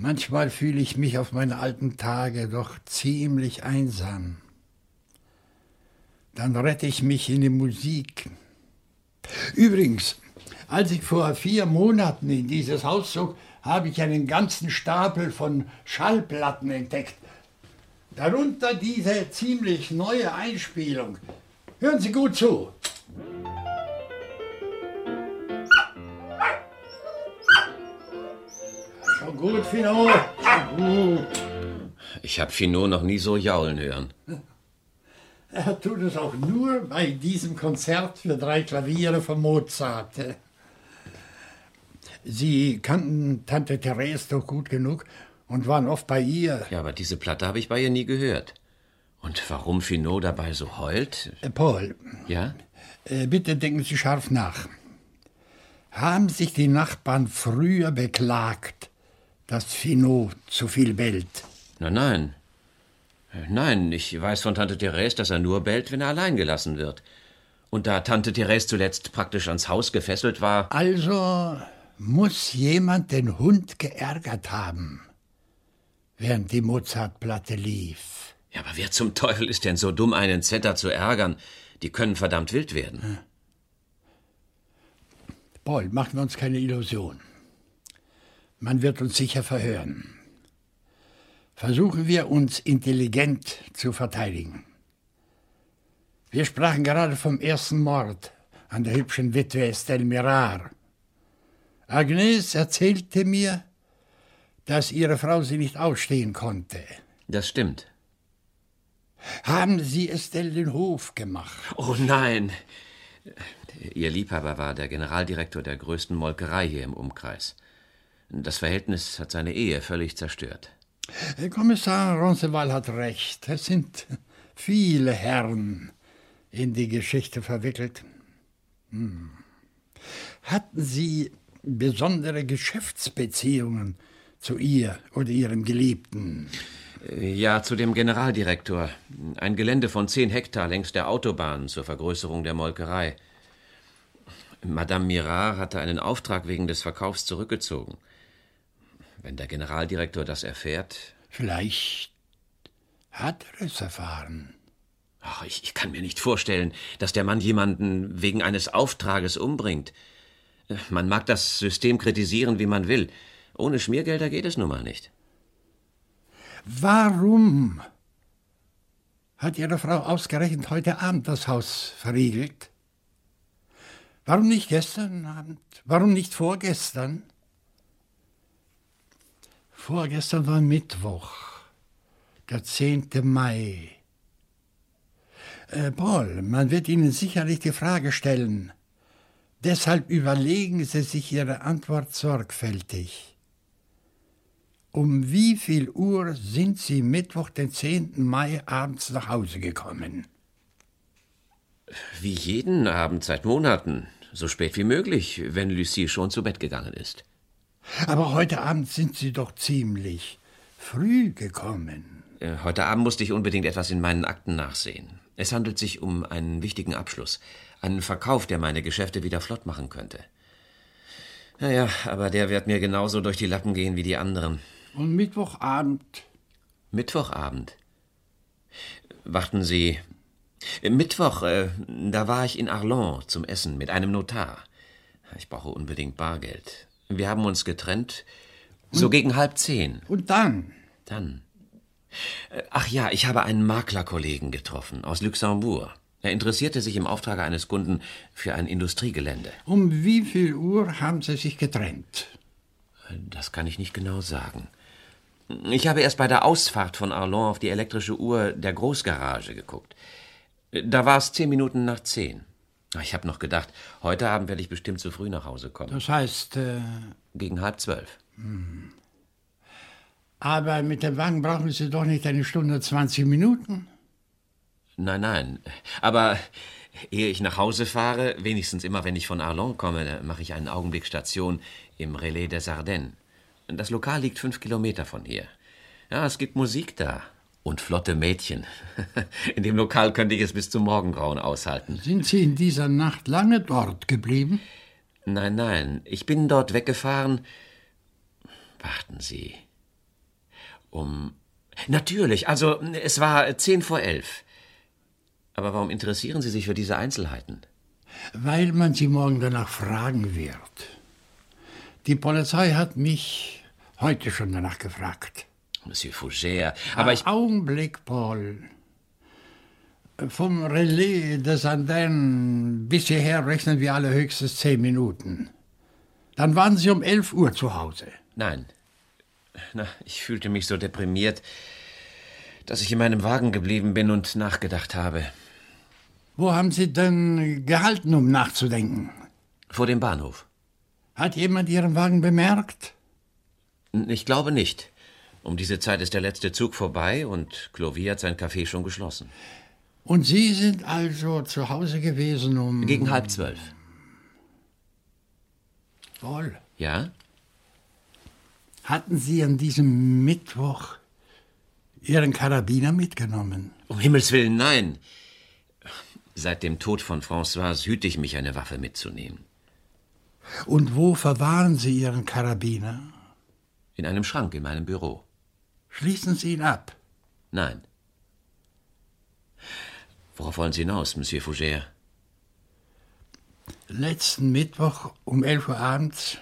Manchmal fühle ich mich auf meine alten Tage doch ziemlich einsam. Dann rette ich mich in die Musik. Übrigens, als ich vor vier Monaten in dieses Haus zog, habe ich einen ganzen Stapel von Schallplatten entdeckt. Darunter diese ziemlich neue Einspielung. Hören Sie gut zu. Schon gut, gut. Ich habe Finot noch nie so jaulen hören. Er tut es auch nur bei diesem Konzert für drei Klaviere von Mozart. Sie kannten Tante Therese doch gut genug und waren oft bei ihr. Ja, aber diese Platte habe ich bei ihr nie gehört. Und warum Finot dabei so heult? Äh, Paul, Ja? äh, bitte denken Sie scharf nach. Haben sich die Nachbarn früher beklagt, dass Finot zu viel bellt? Nein, nein. Äh, Nein, ich weiß von Tante Therese, dass er nur bellt, wenn er allein gelassen wird. Und da Tante Therese zuletzt praktisch ans Haus gefesselt war. Also muss jemand den Hund geärgert haben, während die Mozartplatte lief. Ja, aber wer zum Teufel ist denn so dumm, einen Zetter zu ärgern? Die können verdammt wild werden. Paul, machen wir uns keine Illusion. Man wird uns sicher verhören. Versuchen wir uns intelligent zu verteidigen. Wir sprachen gerade vom ersten Mord an der hübschen Witwe Estelle Mirar. Agnes erzählte mir, dass ihre Frau sie nicht ausstehen konnte. Das stimmt. Haben Sie Estelle den Hof gemacht? Oh nein. Ihr Liebhaber war der Generaldirektor der größten Molkerei hier im Umkreis. Das Verhältnis hat seine Ehe völlig zerstört. Herr Kommissar Ronceval hat recht. Es sind viele Herren in die Geschichte verwickelt. Hm. Hatten Sie besondere Geschäftsbeziehungen zu ihr oder Ihrem Geliebten? Ja, zu dem Generaldirektor. Ein Gelände von zehn Hektar längs der Autobahn zur Vergrößerung der Molkerei. Madame Mirard hatte einen Auftrag wegen des Verkaufs zurückgezogen. Wenn der Generaldirektor das erfährt. Vielleicht hat er es erfahren. Ach, ich, ich kann mir nicht vorstellen, dass der Mann jemanden wegen eines Auftrages umbringt. Man mag das System kritisieren, wie man will. Ohne Schmiergelder geht es nun mal nicht. Warum hat Ihre Frau ausgerechnet heute Abend das Haus verriegelt? Warum nicht gestern Abend? Warum nicht vorgestern? Vorgestern war Mittwoch, der 10. Mai. Äh, Paul, man wird Ihnen sicherlich die Frage stellen. Deshalb überlegen Sie sich Ihre Antwort sorgfältig. Um wie viel Uhr sind Sie Mittwoch, den 10. Mai abends nach Hause gekommen? Wie jeden Abend seit Monaten. So spät wie möglich, wenn Lucie schon zu Bett gegangen ist. Aber heute Abend sind Sie doch ziemlich früh gekommen. Äh, heute Abend musste ich unbedingt etwas in meinen Akten nachsehen. Es handelt sich um einen wichtigen Abschluss. Einen Verkauf, der meine Geschäfte wieder flott machen könnte. Naja, aber der wird mir genauso durch die Lappen gehen wie die anderen. Und Mittwochabend? Mittwochabend. Warten Sie. Mittwoch, äh, da war ich in Arlon zum Essen mit einem Notar. Ich brauche unbedingt Bargeld. Wir haben uns getrennt, so Und- gegen halb zehn. Und dann? Dann. Äh, Ach ja, ich habe einen Maklerkollegen getroffen aus Luxemburg. Er interessierte sich im Auftrage eines Kunden für ein Industriegelände. Um wie viel Uhr haben Sie sich getrennt? Das kann ich nicht genau sagen. Ich habe erst bei der Ausfahrt von Arlon auf die elektrische Uhr der Großgarage geguckt. Da war es zehn Minuten nach zehn. Ich habe noch gedacht, heute Abend werde ich bestimmt zu früh nach Hause kommen. Das heißt, äh, Gegen halb zwölf. hm. aber mit dem Wagen brauchen Sie doch nicht eine Stunde 20 Minuten. Nein, nein. Aber ehe ich nach Hause fahre, wenigstens immer, wenn ich von Arlon komme, mache ich einen Augenblick Station im Relais des Ardennes. Das Lokal liegt fünf Kilometer von hier. Ja, es gibt Musik da. Und flotte Mädchen. In dem Lokal könnte ich es bis zum Morgengrauen aushalten. Sind Sie in dieser Nacht lange dort geblieben? Nein, nein. Ich bin dort weggefahren. Warten Sie. Um. Natürlich, also es war zehn vor elf. Aber warum interessieren Sie sich für diese Einzelheiten? Weil man Sie morgen danach fragen wird. Die Polizei hat mich heute schon danach gefragt. Monsieur Fougère, aber ich. Augenblick, Paul. Vom Relais des Ardennes bis hierher rechnen wir alle höchstens zehn Minuten. Dann waren Sie um elf Uhr zu Hause. Nein. Na, ich fühlte mich so deprimiert, dass ich in meinem Wagen geblieben bin und nachgedacht habe. Wo haben Sie denn gehalten, um nachzudenken? Vor dem Bahnhof. Hat jemand Ihren Wagen bemerkt? Ich glaube nicht. Um diese Zeit ist der letzte Zug vorbei und Clovy hat sein Café schon geschlossen. Und Sie sind also zu Hause gewesen um. Gegen halb zwölf. Wohl. Ja? Hatten Sie an diesem Mittwoch Ihren Karabiner mitgenommen? Um Himmels Willen, nein. Seit dem Tod von Françoise hüte ich mich, eine Waffe mitzunehmen. Und wo verwahren Sie Ihren Karabiner? In einem Schrank in meinem Büro. Schließen Sie ihn ab. Nein. Worauf wollen Sie hinaus, Monsieur Fougère? Letzten Mittwoch um 11 Uhr abends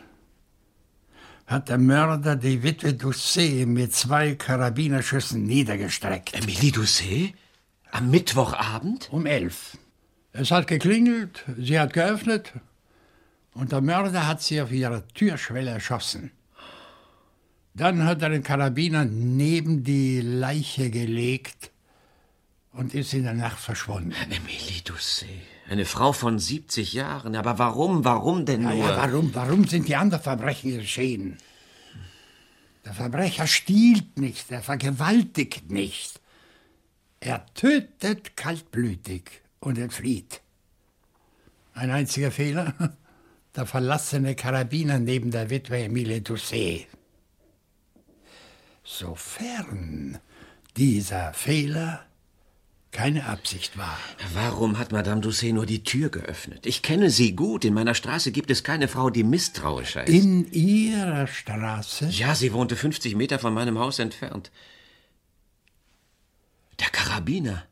hat der Mörder die Witwe Doucet mit zwei Karabinerschüssen niedergestreckt. Emilie Doucet? Am Mittwochabend? Um elf. Es hat geklingelt, sie hat geöffnet und der Mörder hat sie auf ihrer Türschwelle erschossen. Dann hat er den Karabiner neben die Leiche gelegt und ist in der Nacht verschwunden. Emilie Doucet, eine Frau von 70 Jahren. Aber warum, warum denn nur? ja, warum, warum sind die anderen Verbrechen geschehen? Der Verbrecher stiehlt nicht, er vergewaltigt nicht. Er tötet kaltblütig und entflieht. Ein einziger Fehler, der verlassene Karabiner neben der Witwe Emilie Doucet. Sofern dieser Fehler keine Absicht war. Warum hat Madame Doucet nur die Tür geöffnet? Ich kenne sie gut. In meiner Straße gibt es keine Frau, die misstrauischer ist. In ihrer Straße? Ja, sie wohnte 50 Meter von meinem Haus entfernt. Der Karabiner.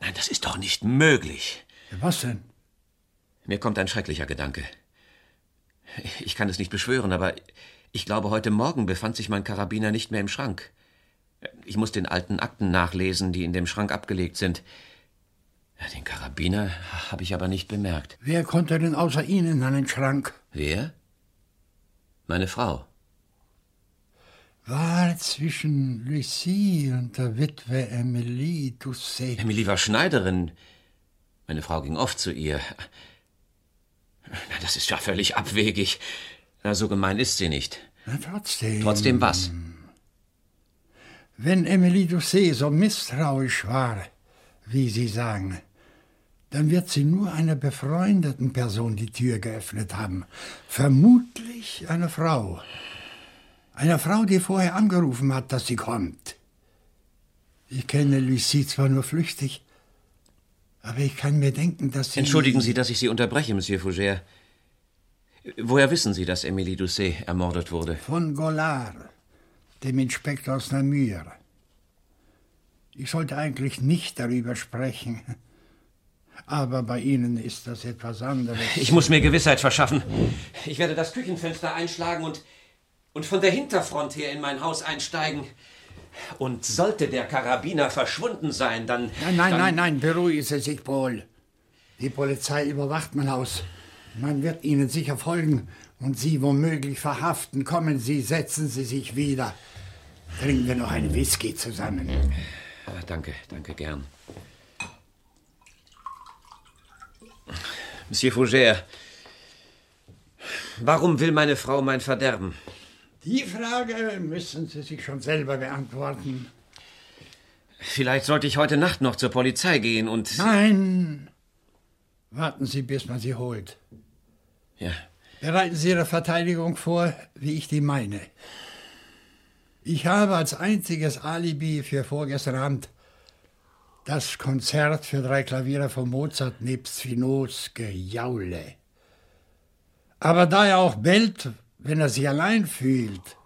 Nein, das ist doch nicht möglich. Was denn? Mir kommt ein schrecklicher Gedanke. Ich kann es nicht beschwören, aber ich glaube, heute Morgen befand sich mein Karabiner nicht mehr im Schrank. Ich muss den alten Akten nachlesen, die in dem Schrank abgelegt sind. Den Karabiner habe ich aber nicht bemerkt. Wer konnte denn außer Ihnen an den Schrank? Wer? Meine Frau. War zwischen Lucie und der Witwe Emilie Doucet. Emilie war Schneiderin. Meine Frau ging oft zu ihr. Na, Das ist ja völlig abwegig. Na, so gemein ist sie nicht. Na, trotzdem. Trotzdem was? Wenn Emilie Doucet so misstrauisch war, wie Sie sagen, dann wird sie nur einer befreundeten Person die Tür geöffnet haben. Vermutlich eine Frau. Eine Frau, die vorher angerufen hat, dass sie kommt. Ich kenne Lucie zwar nur flüchtig, aber ich kann mir denken, dass sie. Entschuldigen Sie, dass ich Sie unterbreche, Monsieur Fougère. Woher wissen Sie, dass Emilie Doucet ermordet wurde? Von Gollard, dem Inspektor aus Namur. Ich sollte eigentlich nicht darüber sprechen. Aber bei Ihnen ist das etwas anderes. Ich muss mir Gewissheit verschaffen. Ich werde das Küchenfenster einschlagen und, und von der Hinterfront her in mein Haus einsteigen. Und sollte der Karabiner verschwunden sein, dann. Nein, nein, dann, nein, nein, beruhigen Sie sich, Paul. Die Polizei überwacht mein Haus. Man wird Ihnen sicher folgen und Sie womöglich verhaften. Kommen Sie, setzen Sie sich wieder. Trinken wir noch einen Whisky zusammen. Ah, danke, danke, gern. Monsieur Fougère, warum will meine Frau mein Verderben? Die Frage müssen Sie sich schon selber beantworten. Vielleicht sollte ich heute Nacht noch zur Polizei gehen und. Nein! Warten Sie, bis man Sie holt. Ja. Bereiten Sie Ihre Verteidigung vor, wie ich die meine. Ich habe als einziges Alibi für vorgestern Abend das Konzert für drei Klaviere von Mozart nebst Finos Gejaule. Aber da er auch bellt, wenn er sich allein fühlt,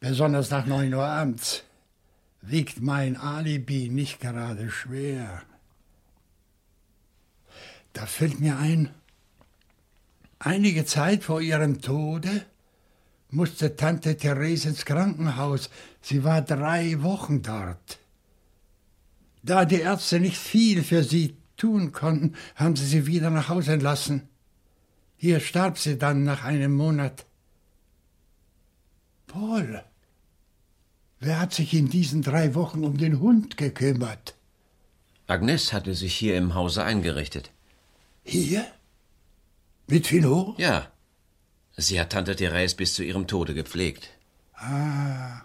besonders nach neun Uhr abends, wiegt mein Alibi nicht gerade schwer. Da fällt mir ein, einige Zeit vor ihrem Tode musste Tante Therese ins Krankenhaus. Sie war drei Wochen dort. Da die Ärzte nicht viel für sie tun konnten, haben sie sie wieder nach Hause entlassen. Hier starb sie dann nach einem Monat. Paul, wer hat sich in diesen drei Wochen um den Hund gekümmert? Agnes hatte sich hier im Hause eingerichtet. Hier? Mit Finot? Ja. Sie hat Tante Therese bis zu ihrem Tode gepflegt. Ah.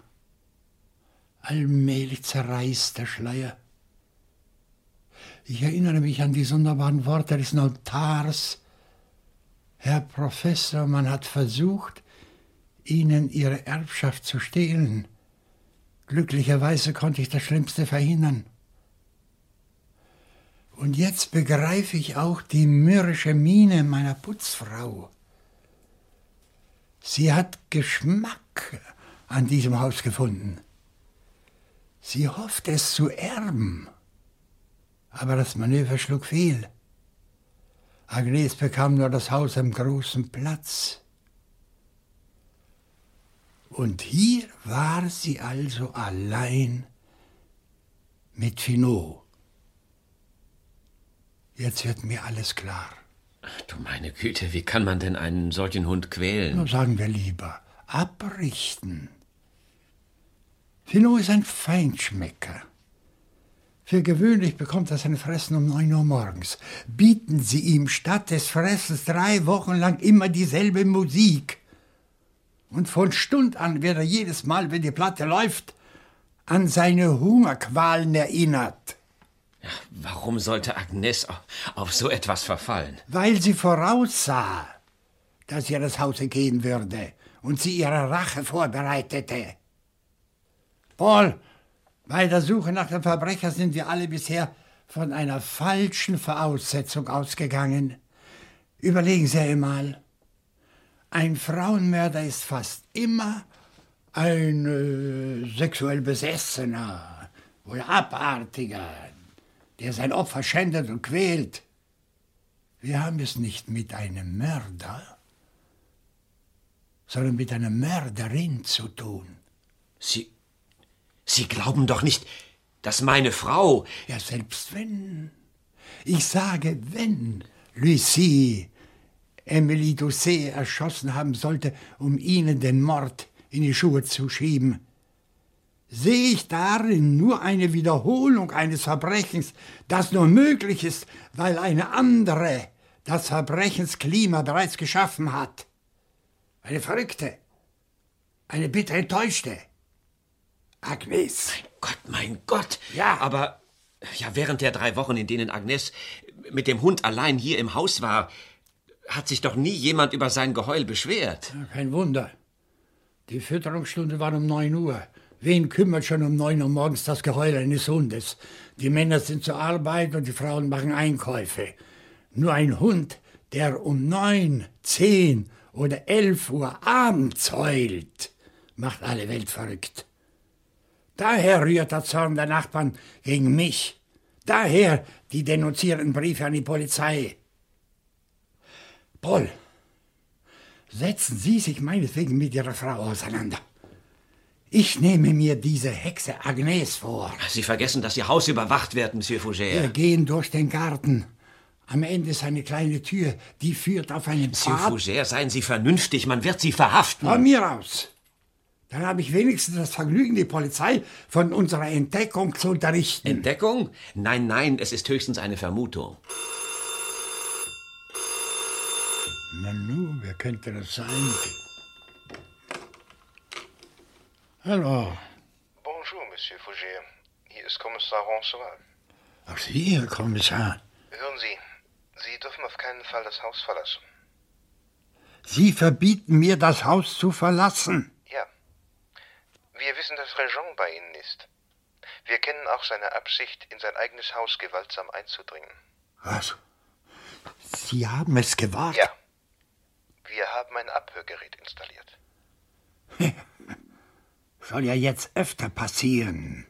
Allmählich zerreißt der Schleier. Ich erinnere mich an die sonderbaren Worte des Notars. Herr Professor, man hat versucht, Ihnen Ihre Erbschaft zu stehlen. Glücklicherweise konnte ich das Schlimmste verhindern. Und jetzt begreife ich auch die mürrische Miene meiner Putzfrau. Sie hat Geschmack an diesem Haus gefunden. Sie hofft es zu erben. Aber das Manöver schlug fehl. Agnes bekam nur das Haus am großen Platz. Und hier war sie also allein Mit Finot. Jetzt wird mir alles klar. Ach, du meine Güte, wie kann man denn einen solchen Hund quälen? Nur sagen wir lieber, abrichten. Finot ist ein Feinschmecker. Für gewöhnlich bekommt er sein Fressen um neun Uhr morgens. Bieten Sie ihm statt des Fressens drei Wochen lang immer dieselbe Musik. Und von Stund an wird er jedes Mal, wenn die Platte läuft, an seine Hungerqualen erinnert. Warum sollte Agnes auf so etwas verfallen? Weil sie voraussah, dass ihr das Haus gehen würde und sie ihre Rache vorbereitete. Paul, bei der Suche nach dem Verbrecher sind wir alle bisher von einer falschen Voraussetzung ausgegangen. Überlegen Sie einmal. Ein Frauenmörder ist fast immer ein äh, sexuell Besessener oder Abartiger, der sein Opfer schändet und quält. Wir haben es nicht mit einem Mörder, sondern mit einer Mörderin zu tun. Sie. Sie glauben doch nicht, dass meine Frau. Ja, selbst wenn. Ich sage, wenn Lucie Emily Doucet erschossen haben sollte, um ihnen den Mord in die Schuhe zu schieben. Sehe ich darin nur eine Wiederholung eines Verbrechens, das nur möglich ist, weil eine andere das Verbrechensklima bereits geschaffen hat. Eine Verrückte, eine bitter Enttäuschte. Agnes. Mein Gott, mein Gott. Ja. Aber ja, während der drei Wochen, in denen Agnes mit dem Hund allein hier im Haus war, hat sich doch nie jemand über sein Geheul beschwert. Ja, kein Wunder. Die Fütterungsstunde war um neun Uhr. Wen kümmert schon um neun Uhr morgens das Geheul eines Hundes? Die Männer sind zur Arbeit und die Frauen machen Einkäufe. Nur ein Hund, der um neun, zehn oder elf Uhr abends heult, macht alle Welt verrückt. Daher rührt der Zorn der Nachbarn gegen mich. Daher die denunzierenden Briefe an die Polizei. Paul, setzen Sie sich meinetwegen mit Ihrer Frau auseinander. Ich nehme mir diese Hexe Agnes vor. Sie vergessen, dass Ihr Haus überwacht wird, Monsieur Fougère. Wir gehen durch den Garten. Am Ende ist eine kleine Tür, die führt auf einen Monsieur Pfad. Fougère, seien Sie vernünftig, man wird Sie verhaften. Von mir aus. Dann habe ich wenigstens das Vergnügen, die Polizei von unserer Entdeckung zu unterrichten. Entdeckung? Nein, nein, es ist höchstens eine Vermutung. Nanu, wer könnte das sein? Hallo. Bonjour, Monsieur Fougère. Hier ist Kommissar Ronsoir. Ach, Sie, Herr Kommissar. Hören Sie, Sie dürfen auf keinen Fall das Haus verlassen. Sie verbieten mir, das Haus zu verlassen. Ja. Wir wissen, dass Réjean bei Ihnen ist. Wir kennen auch seine Absicht, in sein eigenes Haus gewaltsam einzudringen. Was? Sie haben es gewagt? Ja. Wir haben ein Abhörgerät installiert. Soll ja jetzt öfter passieren.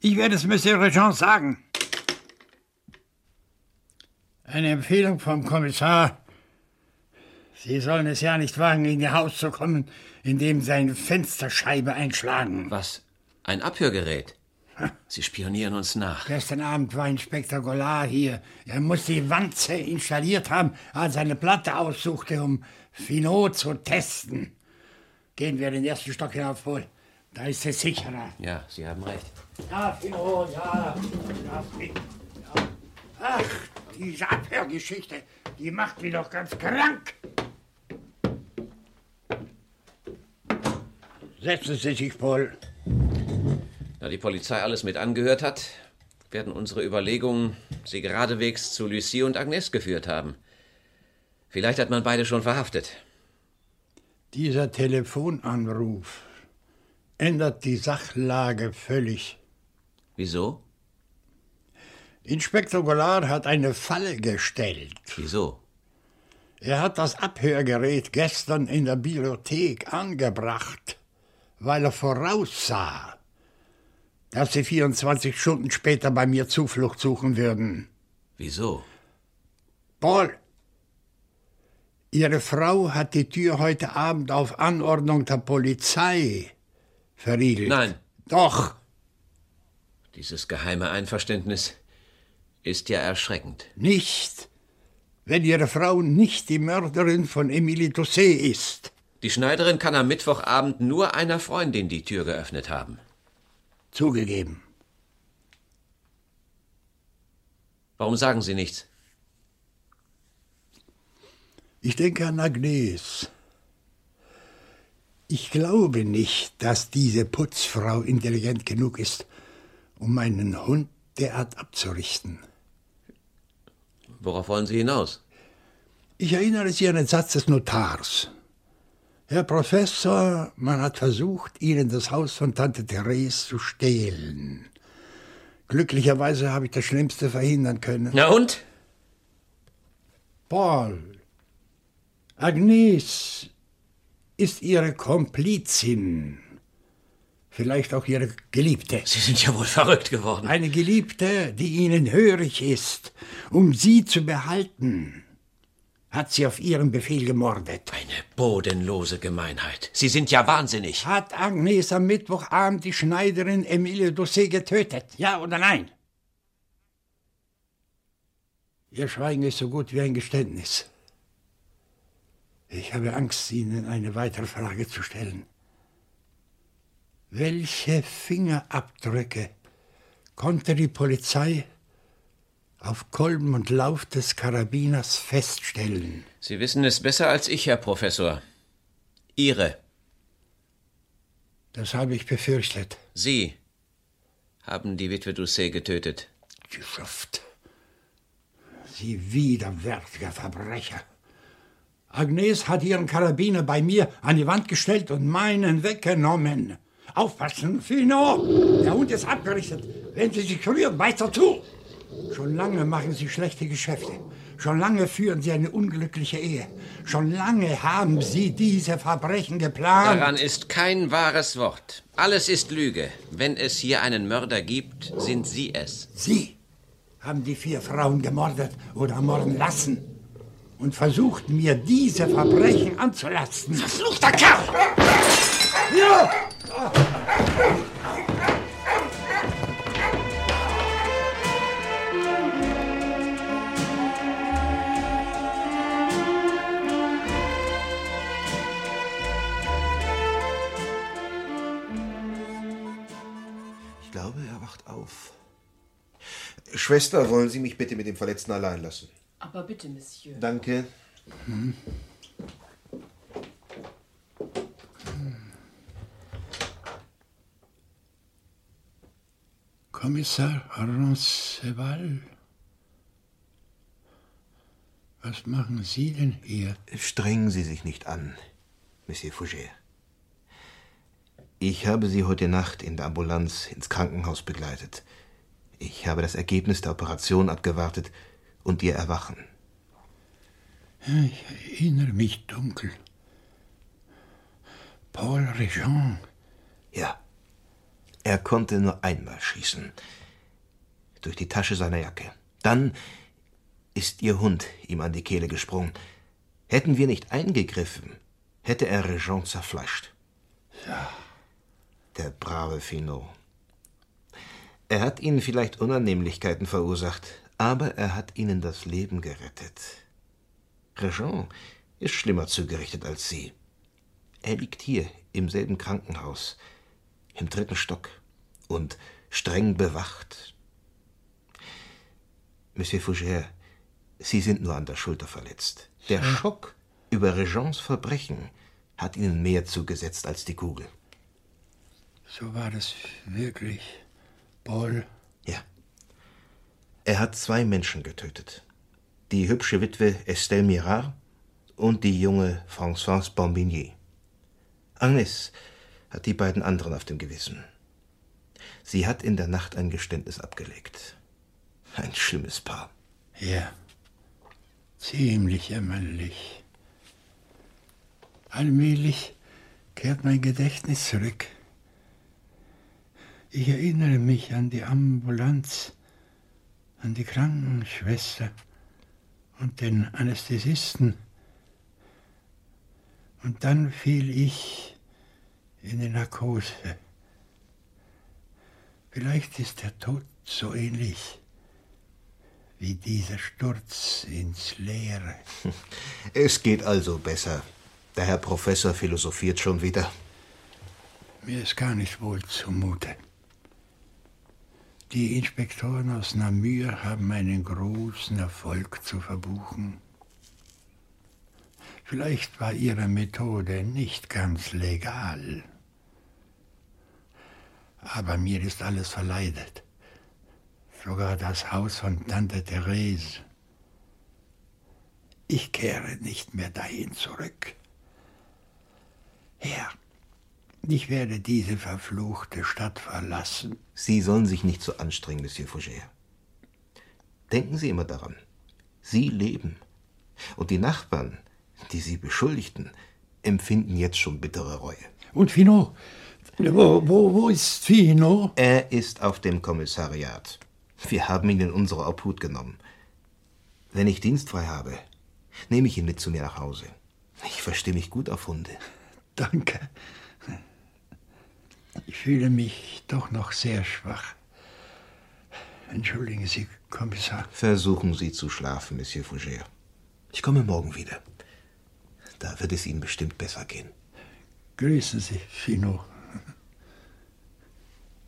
Ich werde es Monsieur Regent sagen. Eine Empfehlung vom Kommissar. Sie sollen es ja nicht wagen, in Ihr Haus zu kommen, indem Sie eine Fensterscheibe einschlagen. Was? Ein Abhörgerät? Sie spionieren uns nach. Gestern Abend war Inspektor Gollard hier. Er muss die Wanze installiert haben, als er eine Platte aussuchte, um Finot zu testen. Gehen wir den ersten Stock hinauf, wohl. Da ist es sicherer. Ja, Sie haben recht. Ja, Finot, ja. ja, Fin- ja. Ach, diese Abhörgeschichte, die macht mich doch ganz krank. Setzen Sie sich, Paul. Da die Polizei alles mit angehört hat, werden unsere Überlegungen sie geradewegs zu Lucie und Agnes geführt haben. Vielleicht hat man beide schon verhaftet. Dieser Telefonanruf ändert die Sachlage völlig. Wieso? Inspektor Gollard hat eine Falle gestellt. Wieso? Er hat das Abhörgerät gestern in der Bibliothek angebracht, weil er voraussah, dass sie 24 Stunden später bei mir Zuflucht suchen würden. Wieso? Paul, Ihre Frau hat die Tür heute Abend auf Anordnung der Polizei verriegelt. Nein. Doch. Dieses geheime Einverständnis ist ja erschreckend. Nicht, wenn Ihre Frau nicht die Mörderin von Emilie Doucet ist. Die Schneiderin kann am Mittwochabend nur einer Freundin die Tür geöffnet haben. Zugegeben. Warum sagen Sie nichts? Ich denke an Agnes. Ich glaube nicht, dass diese Putzfrau intelligent genug ist, um meinen Hund derart abzurichten. Worauf wollen Sie hinaus? Ich erinnere Sie an den Satz des Notars. Herr Professor, man hat versucht, Ihnen das Haus von Tante Therese zu stehlen. Glücklicherweise habe ich das Schlimmste verhindern können. Na und? Paul, Agnes ist Ihre Komplizin. Vielleicht auch Ihre Geliebte. Sie sind ja wohl verrückt geworden. Eine Geliebte, die Ihnen hörig ist, um Sie zu behalten. Hat sie auf Ihren Befehl gemordet. Eine bodenlose Gemeinheit. Sie sind ja wahnsinnig. Hat Agnes am Mittwochabend die Schneiderin Emilie Doucet getötet? Ja oder nein? Ihr Schweigen ist so gut wie ein Geständnis. Ich habe Angst, Ihnen eine weitere Frage zu stellen. Welche Fingerabdrücke konnte die Polizei auf Kolben und Lauf des Karabiners feststellen? Sie wissen es besser als ich, Herr Professor. Ihre. Das habe ich befürchtet. Sie haben die Witwe Doucet getötet. Geschafft. Sie widerwärtiger Verbrecher. Agnes hat ihren Karabiner bei mir an die Wand gestellt und meinen weggenommen. Aufpassen, Fino! Der Hund ist abgerichtet. Wenn Sie sich rühren, beißt er zu. Schon lange machen Sie schlechte Geschäfte. Schon lange führen Sie eine unglückliche Ehe. Schon lange haben Sie diese Verbrechen geplant. Daran ist kein wahres Wort. Alles ist Lüge. Wenn es hier einen Mörder gibt, sind Sie es. Sie haben die vier Frauen gemordet oder morden lassen und versucht mir diese Verbrechen anzulasten. Verfluchter Kerl! Ja! Ich glaube, er wacht auf. Schwester, wollen Sie mich bitte mit dem Verletzten allein lassen? Aber bitte, Monsieur. Danke. Kommissar Roncesvalles? Was machen Sie denn hier? Strengen Sie sich nicht an, Monsieur Fouget. Ich habe Sie heute Nacht in der Ambulanz ins Krankenhaus begleitet. Ich habe das Ergebnis der Operation abgewartet und Ihr Erwachen. Ich erinnere mich dunkel. Paul Regent. Ja. Er konnte nur einmal schießen. Durch die Tasche seiner Jacke. Dann ist Ihr Hund ihm an die Kehle gesprungen. Hätten wir nicht eingegriffen, hätte er Regent zerfleischt. Ja. Der brave Finot. Er hat Ihnen vielleicht Unannehmlichkeiten verursacht, aber er hat Ihnen das Leben gerettet. Regent ist schlimmer zugerichtet als Sie. Er liegt hier im selben Krankenhaus, im dritten Stock und streng bewacht. Monsieur Fougère, Sie sind nur an der Schulter verletzt. Der Ja. Schock über Regents Verbrechen hat Ihnen mehr zugesetzt als die Kugel. So war das wirklich. Paul. Ja. Er hat zwei Menschen getötet. Die hübsche Witwe Estelle Mirard und die junge Françoise Bombigny. Agnes hat die beiden anderen auf dem Gewissen. Sie hat in der Nacht ein Geständnis abgelegt. Ein schlimmes Paar. Ja. Ziemlich jämmerlich. Allmählich kehrt mein Gedächtnis zurück. Ich erinnere mich an die Ambulanz, an die Krankenschwester und den Anästhesisten. Und dann fiel ich in die Narkose. Vielleicht ist der Tod so ähnlich wie dieser Sturz ins Leere. Es geht also besser. Der Herr Professor philosophiert schon wieder. Mir ist gar nicht wohl zumute. Die Inspektoren aus Namur haben einen großen Erfolg zu verbuchen. Vielleicht war ihre Methode nicht ganz legal. Aber mir ist alles verleidet. Sogar das Haus von Tante Therese. Ich kehre nicht mehr dahin zurück. Herr, ich werde diese verfluchte Stadt verlassen. Sie sollen sich nicht so anstrengen, Monsieur Fougère. Denken Sie immer daran. Sie leben. Und die Nachbarn, die Sie beschuldigten, empfinden jetzt schon bittere Reue. Und Finot? Wo, wo, wo ist Finot? Er ist auf dem Kommissariat. Wir haben ihn in unsere Obhut genommen. Wenn ich dienstfrei habe, nehme ich ihn mit zu mir nach Hause. Ich verstehe mich gut auf Hunde. Danke. Ich fühle mich doch noch sehr schwach. Entschuldigen Sie, Kommissar. Versuchen Sie zu schlafen, Monsieur Fougère. Ich komme morgen wieder. Da wird es Ihnen bestimmt besser gehen. Grüßen Sie, Finot.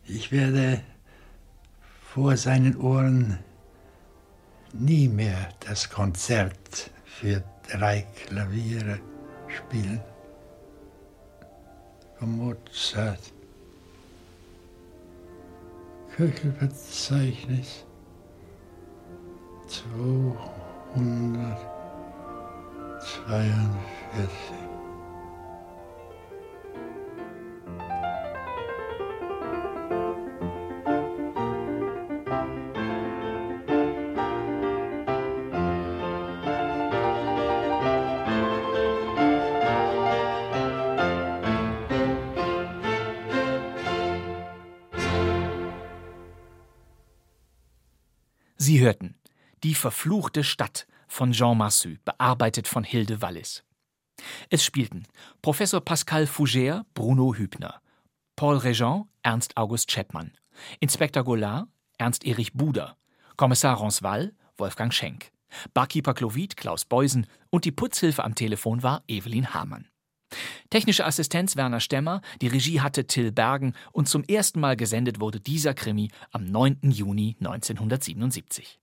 Ich werde vor seinen Ohren nie mehr das Konzert für drei Klaviere spielen. Von Mozart. Köchelverzeichnis 242. verfluchte Stadt von Jean Massu, bearbeitet von Hilde Wallis. Es spielten Professor Pascal Fougère, Bruno Hübner, Paul Regent, Ernst August Chapman, Inspektor Goulart, Ernst Erich Buder, Kommissar Ronswall, Wolfgang Schenk, Barkeeper Clovid, Klaus Beusen und die Putzhilfe am Telefon war Evelyn Hamann. Technische Assistenz Werner Stemmer, die Regie hatte Till Bergen und zum ersten Mal gesendet wurde dieser Krimi am 9. Juni 1977.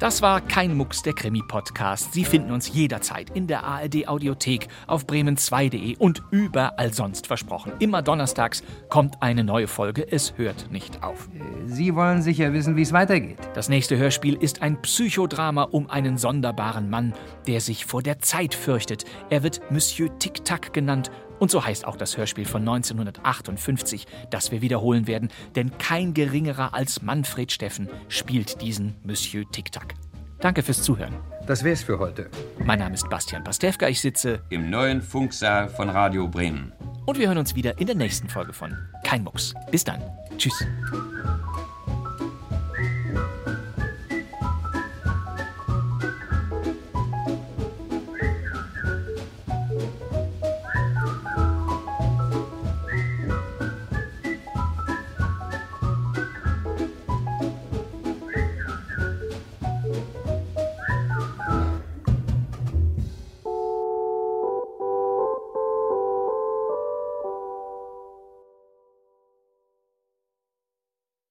Das war kein Mucks der Krimi-Podcast. Sie finden uns jederzeit in der ARD-Audiothek, auf bremen2.de und überall sonst versprochen. Immer donnerstags kommt eine neue Folge. Es hört nicht auf. Sie wollen sicher wissen, wie es weitergeht. Das nächste Hörspiel ist ein Psychodrama um einen sonderbaren Mann, der sich vor der Zeit fürchtet. Er wird Monsieur Tic-Tac genannt und so heißt auch das Hörspiel von 1958, das wir wiederholen werden, denn kein geringerer als Manfred Steffen spielt diesen Monsieur Tic-Tac. Danke fürs Zuhören. Das wär's für heute. Mein Name ist Bastian Pastewka, ich sitze im neuen Funksaal von Radio Bremen. Und wir hören uns wieder in der nächsten Folge von Kein Mucks. Bis dann. Tschüss.